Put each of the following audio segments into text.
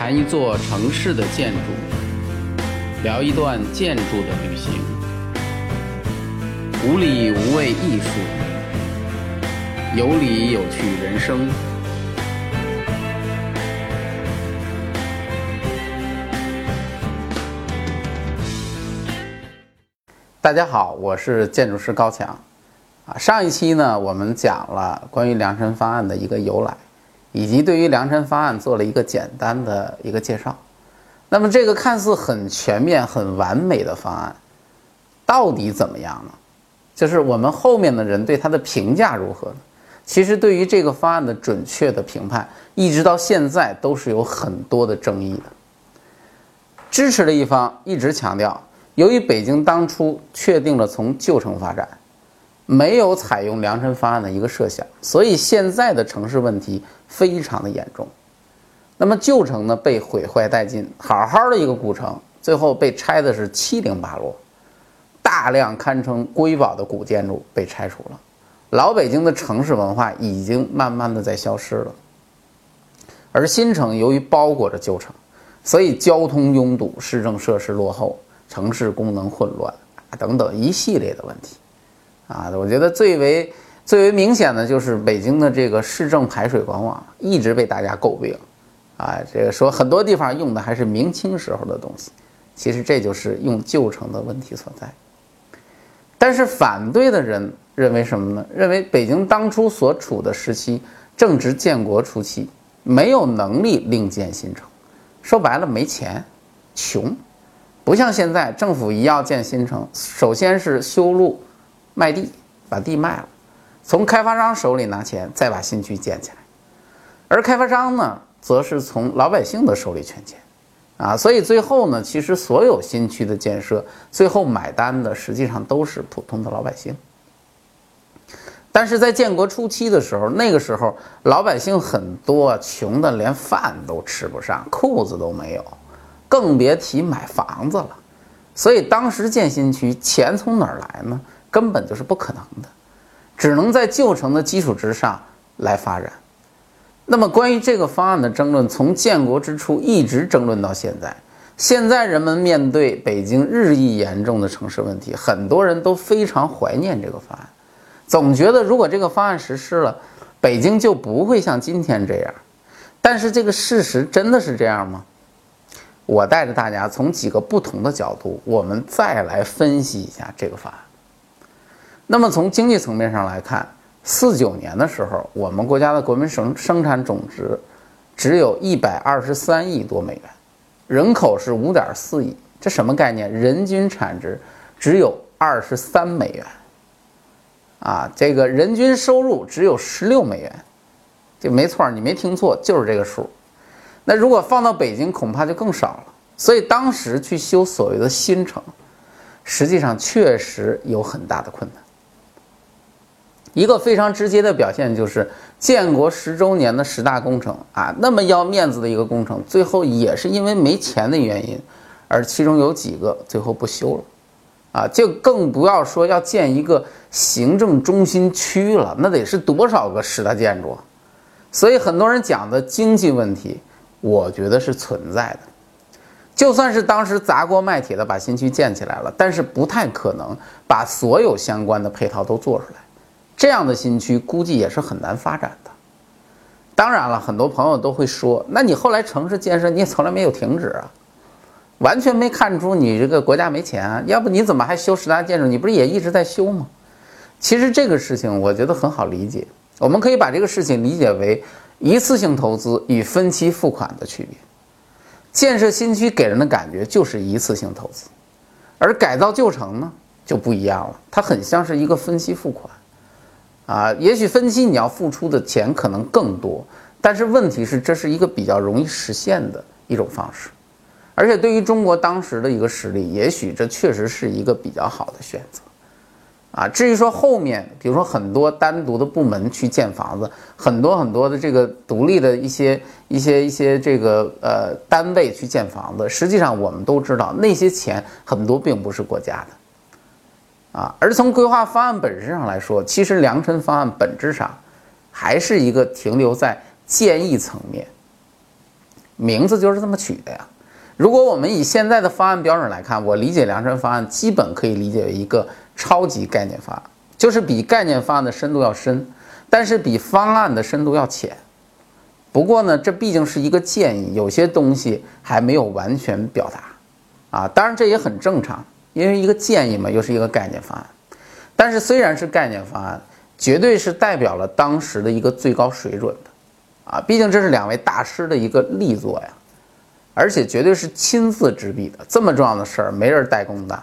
谈一座城市的建筑，聊一段建筑的旅行，无理无畏艺术，有理有趣人生。大家好，我是建筑师高强。啊，上一期呢，我们讲了关于量身方案的一个由来。以及对于量身方案做了一个简单的一个介绍，那么这个看似很全面、很完美的方案，到底怎么样呢？就是我们后面的人对它的评价如何呢？其实对于这个方案的准确的评判，一直到现在都是有很多的争议的。支持的一方一直强调，由于北京当初确定了从旧城发展。没有采用量身方案的一个设想，所以现在的城市问题非常的严重。那么旧城呢被毁坏殆尽，好好的一个古城，最后被拆的是七零八落，大量堪称瑰宝的古建筑被拆除了，老北京的城市文化已经慢慢的在消失了。而新城由于包裹着旧城，所以交通拥堵、市政设施落后、城市功能混乱啊等等一系列的问题。啊，我觉得最为最为明显的就是北京的这个市政排水管网一直被大家诟病，啊，这个说很多地方用的还是明清时候的东西，其实这就是用旧城的问题所在。但是反对的人认为什么呢？认为北京当初所处的时期正值建国初期，没有能力另建新城，说白了没钱，穷，不像现在政府一要建新城，首先是修路。卖地，把地卖了，从开发商手里拿钱，再把新区建起来。而开发商呢，则是从老百姓的手里圈钱，啊，所以最后呢，其实所有新区的建设，最后买单的实际上都是普通的老百姓。但是在建国初期的时候，那个时候老百姓很多穷的连饭都吃不上，裤子都没有，更别提买房子了。所以当时建新区，钱从哪儿来呢？根本就是不可能的，只能在旧城的基础之上来发展。那么，关于这个方案的争论，从建国之初一直争论到现在。现在人们面对北京日益严重的城市问题，很多人都非常怀念这个方案，总觉得如果这个方案实施了，北京就不会像今天这样。但是，这个事实真的是这样吗？我带着大家从几个不同的角度，我们再来分析一下这个方案。那么从经济层面上来看，四九年的时候，我们国家的国民生生产总值只有一百二十三亿多美元，人口是五点四亿，这什么概念？人均产值只有二十三美元，啊，这个人均收入只有十六美元，这没错，你没听错，就是这个数。那如果放到北京，恐怕就更少了。所以当时去修所谓的新城，实际上确实有很大的困难。一个非常直接的表现就是建国十周年的十大工程啊，那么要面子的一个工程，最后也是因为没钱的原因，而其中有几个最后不修了，啊，就更不要说要建一个行政中心区了，那得是多少个十大建筑？所以很多人讲的经济问题，我觉得是存在的。就算是当时砸锅卖铁的把新区建起来了，但是不太可能把所有相关的配套都做出来。这样的新区估计也是很难发展的。当然了，很多朋友都会说：“那你后来城市建设你也从来没有停止啊，完全没看出你这个国家没钱啊？要不你怎么还修十大建筑？你不是也一直在修吗？”其实这个事情我觉得很好理解，我们可以把这个事情理解为一次性投资与分期付款的区别。建设新区给人的感觉就是一次性投资，而改造旧城呢就不一样了，它很像是一个分期付款。啊，也许分期你要付出的钱可能更多，但是问题是这是一个比较容易实现的一种方式，而且对于中国当时的一个实力，也许这确实是一个比较好的选择。啊，至于说后面，比如说很多单独的部门去建房子，很多很多的这个独立的一些一些一些这个呃单位去建房子，实际上我们都知道那些钱很多并不是国家的。啊，而从规划方案本质上来说，其实量身方案本质上还是一个停留在建议层面，名字就是这么取的呀。如果我们以现在的方案标准来看，我理解良辰方案基本可以理解为一个超级概念方案，就是比概念方案的深度要深，但是比方案的深度要浅。不过呢，这毕竟是一个建议，有些东西还没有完全表达，啊，当然这也很正常，因为一个建议嘛，又是一个概念方案。但是虽然是概念方案，绝对是代表了当时的一个最高水准的，啊，毕竟这是两位大师的一个力作呀，而且绝对是亲自执笔的，这么重要的事儿没人代工的，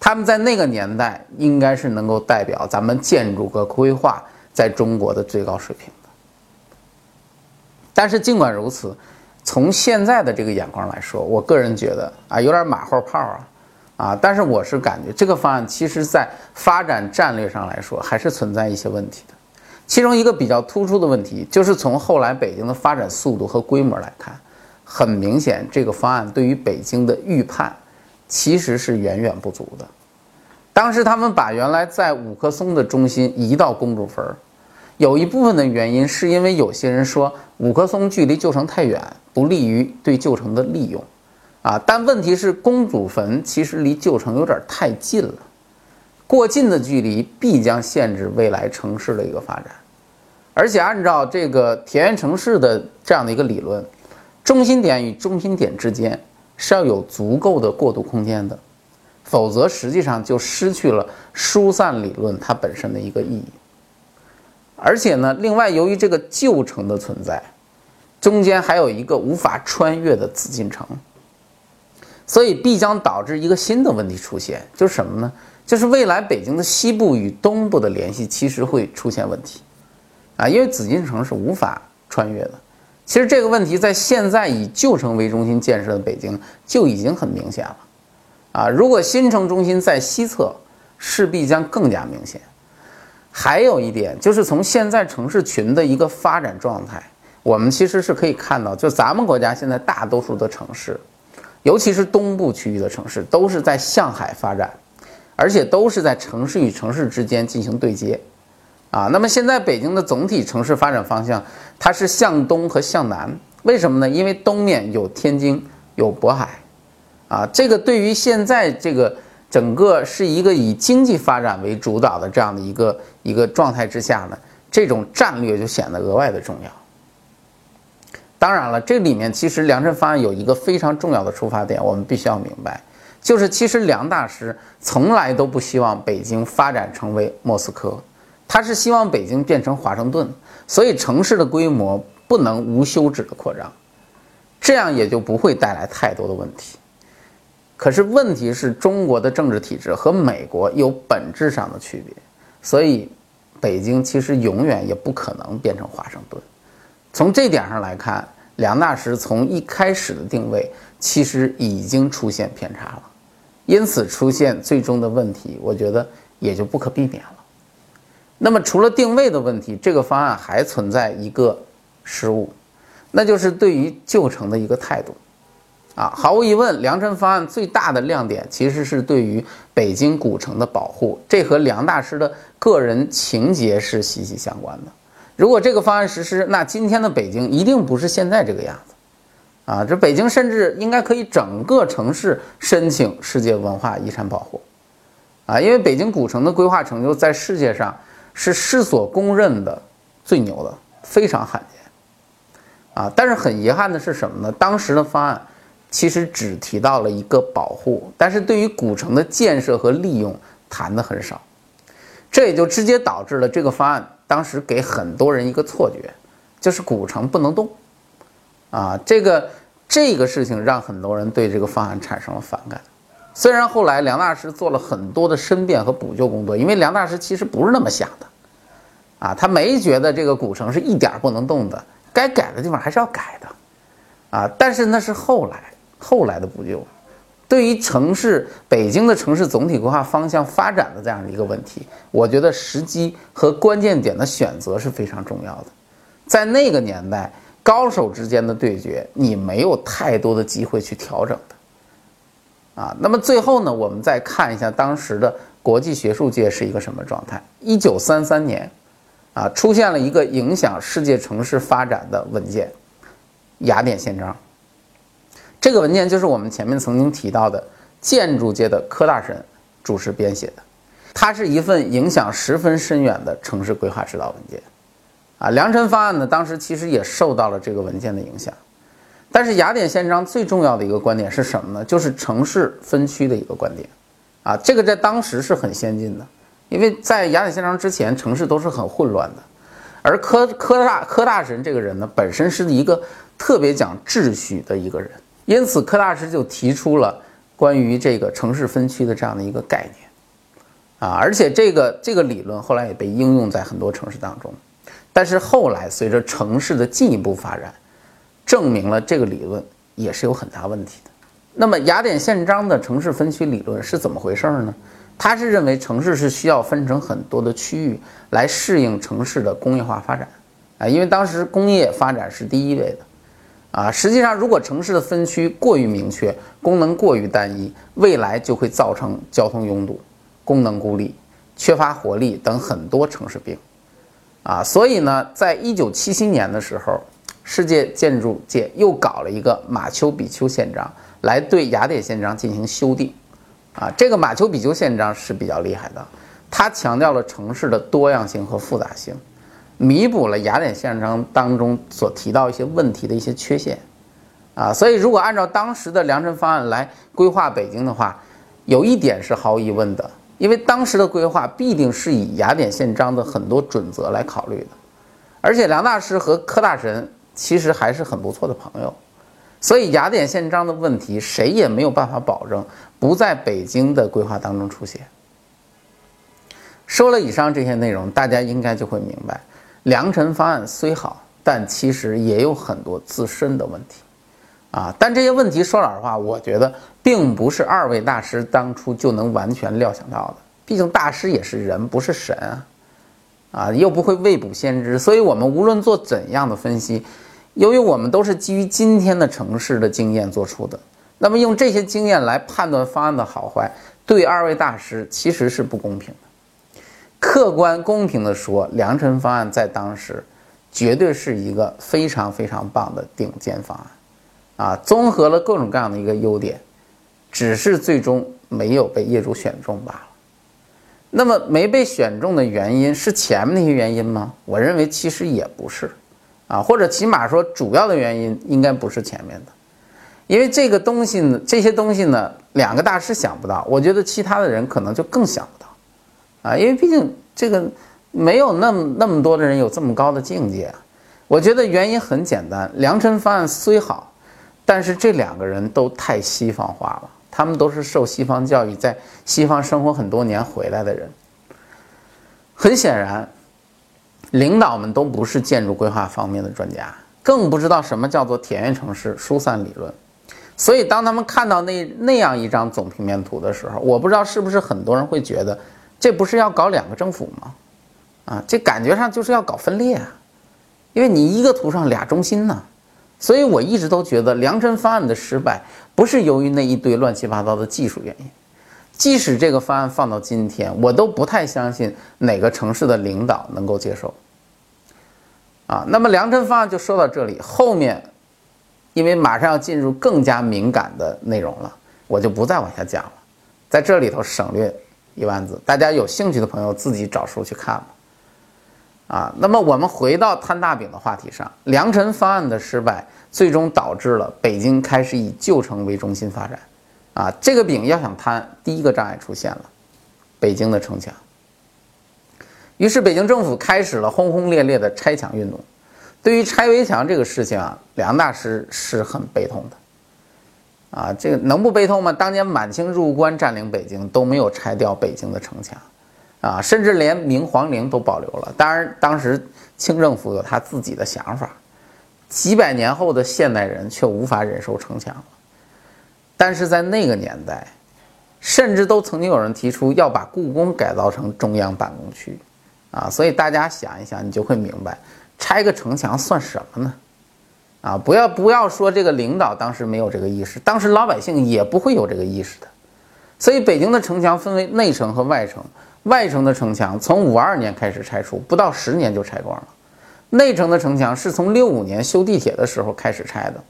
他们在那个年代应该是能够代表咱们建筑和规划在中国的最高水平的。但是尽管如此，从现在的这个眼光来说，我个人觉得啊，有点马后炮啊，啊，但是我是感觉这个方案其实在发展战略上来说还是存在一些问题的。其中一个比较突出的问题，就是从后来北京的发展速度和规模来看，很明显这个方案对于北京的预判其实是远远不足的。当时他们把原来在五棵松的中心移到公主坟。有一部分的原因是因为有些人说五棵松距离旧城太远，不利于对旧城的利用，啊，但问题是公主坟其实离旧城有点太近了，过近的距离必将限制未来城市的一个发展，而且按照这个田园城市的这样的一个理论，中心点与中心点之间是要有足够的过渡空间的，否则实际上就失去了疏散理论它本身的一个意义。而且呢，另外由于这个旧城的存在，中间还有一个无法穿越的紫禁城，所以必将导致一个新的问题出现，就是什么呢？就是未来北京的西部与东部的联系其实会出现问题，啊，因为紫禁城是无法穿越的。其实这个问题在现在以旧城为中心建设的北京就已经很明显了，啊，如果新城中心在西侧，势必将更加明显。还有一点，就是从现在城市群的一个发展状态，我们其实是可以看到，就咱们国家现在大多数的城市，尤其是东部区域的城市，都是在向海发展，而且都是在城市与城市之间进行对接，啊，那么现在北京的总体城市发展方向，它是向东和向南，为什么呢？因为东面有天津，有渤海，啊，这个对于现在这个。整个是一个以经济发展为主导的这样的一个一个状态之下呢，这种战略就显得额外的重要。当然了，这里面其实梁振方案有一个非常重要的出发点，我们必须要明白，就是其实梁大师从来都不希望北京发展成为莫斯科，他是希望北京变成华盛顿，所以城市的规模不能无休止的扩张，这样也就不会带来太多的问题。可是问题是中国的政治体制和美国有本质上的区别，所以北京其实永远也不可能变成华盛顿。从这点上来看，梁大师从一开始的定位其实已经出现偏差了，因此出现最终的问题，我觉得也就不可避免了。那么除了定位的问题，这个方案还存在一个失误，那就是对于旧城的一个态度。啊，毫无疑问，梁辰方案最大的亮点其实是对于北京古城的保护，这和梁大师的个人情节是息息相关的。如果这个方案实施，那今天的北京一定不是现在这个样子。啊，这北京甚至应该可以整个城市申请世界文化遗产保护。啊，因为北京古城的规划成就在世界上是世所公认的最牛的，非常罕见。啊，但是很遗憾的是什么呢？当时的方案。其实只提到了一个保护，但是对于古城的建设和利用谈的很少，这也就直接导致了这个方案当时给很多人一个错觉，就是古城不能动，啊，这个这个事情让很多人对这个方案产生了反感。虽然后来梁大师做了很多的申辩和补救工作，因为梁大师其实不是那么想的，啊，他没觉得这个古城是一点不能动的，该改的地方还是要改的，啊，但是那是后来。后来的补救，对于城市北京的城市总体规划方向发展的这样的一个问题，我觉得时机和关键点的选择是非常重要的。在那个年代，高手之间的对决，你没有太多的机会去调整的。啊，那么最后呢，我们再看一下当时的国际学术界是一个什么状态。一九三三年，啊，出现了一个影响世界城市发展的文件——雅典宪章。这个文件就是我们前面曾经提到的建筑界的柯大神主持编写的，它是一份影响十分深远的城市规划指导文件。啊，良辰方案呢，当时其实也受到了这个文件的影响。但是雅典宪章最重要的一个观点是什么呢？就是城市分区的一个观点。啊，这个在当时是很先进的，因为在雅典宪章之前，城市都是很混乱的。而柯柯大柯大神这个人呢，本身是一个特别讲秩序的一个人，因此柯大师就提出了关于这个城市分区的这样的一个概念。啊，而且这个这个理论后来也被应用在很多城市当中。但是后来，随着城市的进一步发展，证明了这个理论也是有很大问题的。那么，雅典宪章的城市分区理论是怎么回事呢？他是认为城市是需要分成很多的区域来适应城市的工业化发展啊，因为当时工业发展是第一位的啊。实际上，如果城市的分区过于明确，功能过于单一，未来就会造成交通拥堵、功能孤立、缺乏活力等很多城市病。啊，所以呢，在一九七七年的时候，世界建筑界又搞了一个马丘比丘宪章，来对雅典宪章进行修订。啊，这个马丘比丘宪章是比较厉害的，它强调了城市的多样性和复杂性，弥补了雅典宪章当中所提到一些问题的一些缺陷。啊，所以如果按照当时的良辰方案来规划北京的话，有一点是毫无疑问的。因为当时的规划必定是以雅典宪章的很多准则来考虑的，而且梁大师和柯大神其实还是很不错的朋友，所以雅典宪章的问题谁也没有办法保证不在北京的规划当中出现。说了以上这些内容，大家应该就会明白，良辰方案虽好，但其实也有很多自身的问题。啊，但这些问题说老实话，我觉得并不是二位大师当初就能完全料想到的。毕竟大师也是人，不是神啊，啊，又不会未卜先知。所以，我们无论做怎样的分析，由于我们都是基于今天的城市的经验做出的，那么用这些经验来判断方案的好坏，对二位大师其实是不公平。客观公平地说，良辰方案在当时绝对是一个非常非常棒的顶尖方案。啊，综合了各种各样的一个优点，只是最终没有被业主选中罢了。那么没被选中的原因是前面那些原因吗？我认为其实也不是，啊，或者起码说主要的原因应该不是前面的，因为这个东西呢，这些东西呢，两个大师想不到，我觉得其他的人可能就更想不到，啊，因为毕竟这个没有那么那么多的人有这么高的境界。我觉得原因很简单，良辰方案虽好。但是这两个人都太西方化了，他们都是受西方教育，在西方生活很多年回来的人。很显然，领导们都不是建筑规划方面的专家，更不知道什么叫做田园城市疏散理论。所以，当他们看到那那样一张总平面图的时候，我不知道是不是很多人会觉得，这不是要搞两个政府吗？啊，这感觉上就是要搞分裂啊，因为你一个图上俩中心呢。所以我一直都觉得良辰方案的失败不是由于那一堆乱七八糟的技术原因，即使这个方案放到今天，我都不太相信哪个城市的领导能够接受。啊，那么良辰方案就说到这里，后面因为马上要进入更加敏感的内容了，我就不再往下讲了，在这里头省略一万字，大家有兴趣的朋友自己找书去看吧。啊，那么我们回到摊大饼的话题上，良辰方案的失败，最终导致了北京开始以旧城为中心发展。啊，这个饼要想摊，第一个障碍出现了，北京的城墙。于是北京政府开始了轰轰烈烈的拆墙运动。对于拆围墙这个事情啊，梁大师是很悲痛的。啊，这个能不悲痛吗？当年满清入关占领北京，都没有拆掉北京的城墙。啊，甚至连明皇陵都保留了。当然，当时清政府有他自己的想法，几百年后的现代人却无法忍受城墙了。但是在那个年代，甚至都曾经有人提出要把故宫改造成中央办公区。啊，所以大家想一想，你就会明白，拆个城墙算什么呢？啊，不要不要说这个领导当时没有这个意识，当时老百姓也不会有这个意识的。所以北京的城墙分为内城和外城。外城的城墙从五二年开始拆除，不到十年就拆光了。内城的城墙是从六五年修地铁的时候开始拆的，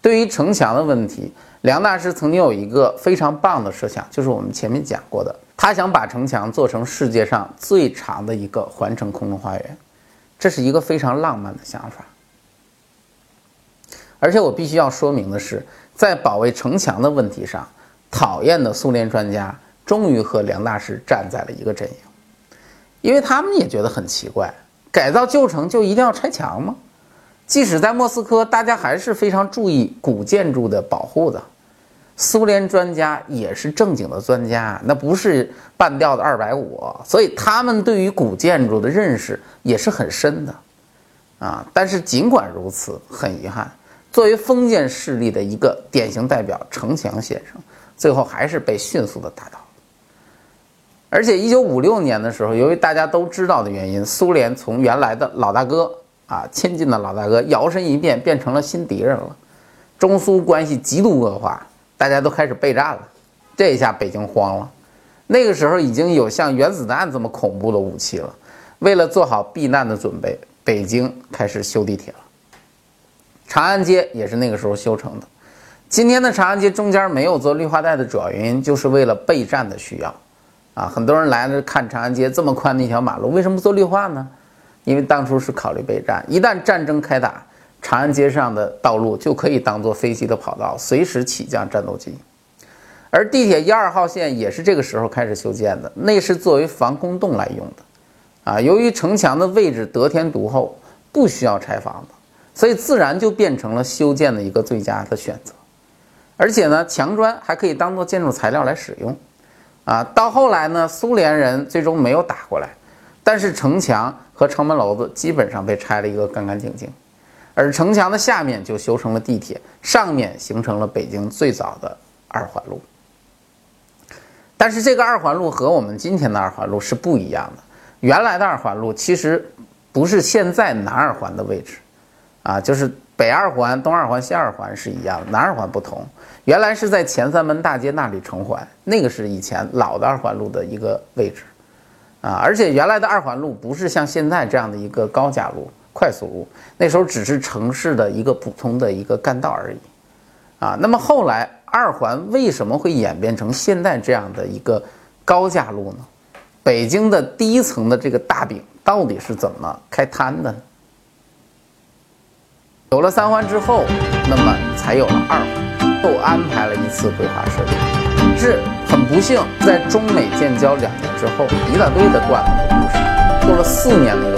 对于城墙的问题，梁大师曾经有一个非常棒的设想，就是我们前面讲过的，他想把城墙做成世界上最长的一个环城空中花园，这是一个非常浪漫的想法。而且我必须要说明的是，在保卫城墙的问题上，讨厌的苏联专家终于和梁大师站在了一个阵营，因为他们也觉得很奇怪，改造旧城就一定要拆墙吗？即使在莫斯科，大家还是非常注意古建筑的保护的。苏联专家也是正经的专家，那不是半吊子二百五，所以他们对于古建筑的认识也是很深的。啊，但是尽管如此，很遗憾，作为封建势力的一个典型代表，城墙先生最后还是被迅速的打倒。而且，一九五六年的时候，由于大家都知道的原因，苏联从原来的老大哥。啊，亲近的老大哥摇身一变变成了新敌人了，中苏关系极度恶化，大家都开始备战了。这一下北京慌了，那个时候已经有像原子弹这么恐怖的武器了。为了做好避难的准备，北京开始修地铁了。长安街也是那个时候修成的。今天的长安街中间没有做绿化带的主要原因，就是为了备战的需要。啊，很多人来了看长安街这么宽的一条马路，为什么不做绿化呢？因为当初是考虑备战，一旦战争开打，长安街上的道路就可以当做飞机的跑道，随时起降战斗机。而地铁一二号线也是这个时候开始修建的，那是作为防空洞来用的。啊，由于城墙的位置得天独厚，不需要拆房子，所以自然就变成了修建的一个最佳的选择。而且呢，墙砖还可以当做建筑材料来使用。啊，到后来呢，苏联人最终没有打过来。但是城墙和城门楼子基本上被拆了一个干干净净，而城墙的下面就修成了地铁，上面形成了北京最早的二环路。但是这个二环路和我们今天的二环路是不一样的。原来的二环路其实不是现在南二环的位置，啊，就是北二环、东二环、西二环是一样的，南二环不同。原来是在前三门大街那里成环，那个是以前老的二环路的一个位置。啊，而且原来的二环路不是像现在这样的一个高架路、快速路，那时候只是城市的一个普通的一个干道而已。啊，那么后来二环为什么会演变成现在这样的一个高架路呢？北京的第一层的这个大饼到底是怎么开摊的？有了三环之后，那么才有了二环，又安排了一次规划设计，是。很不幸，在中美建交两年之后，一大堆的段子故事，做了四年的。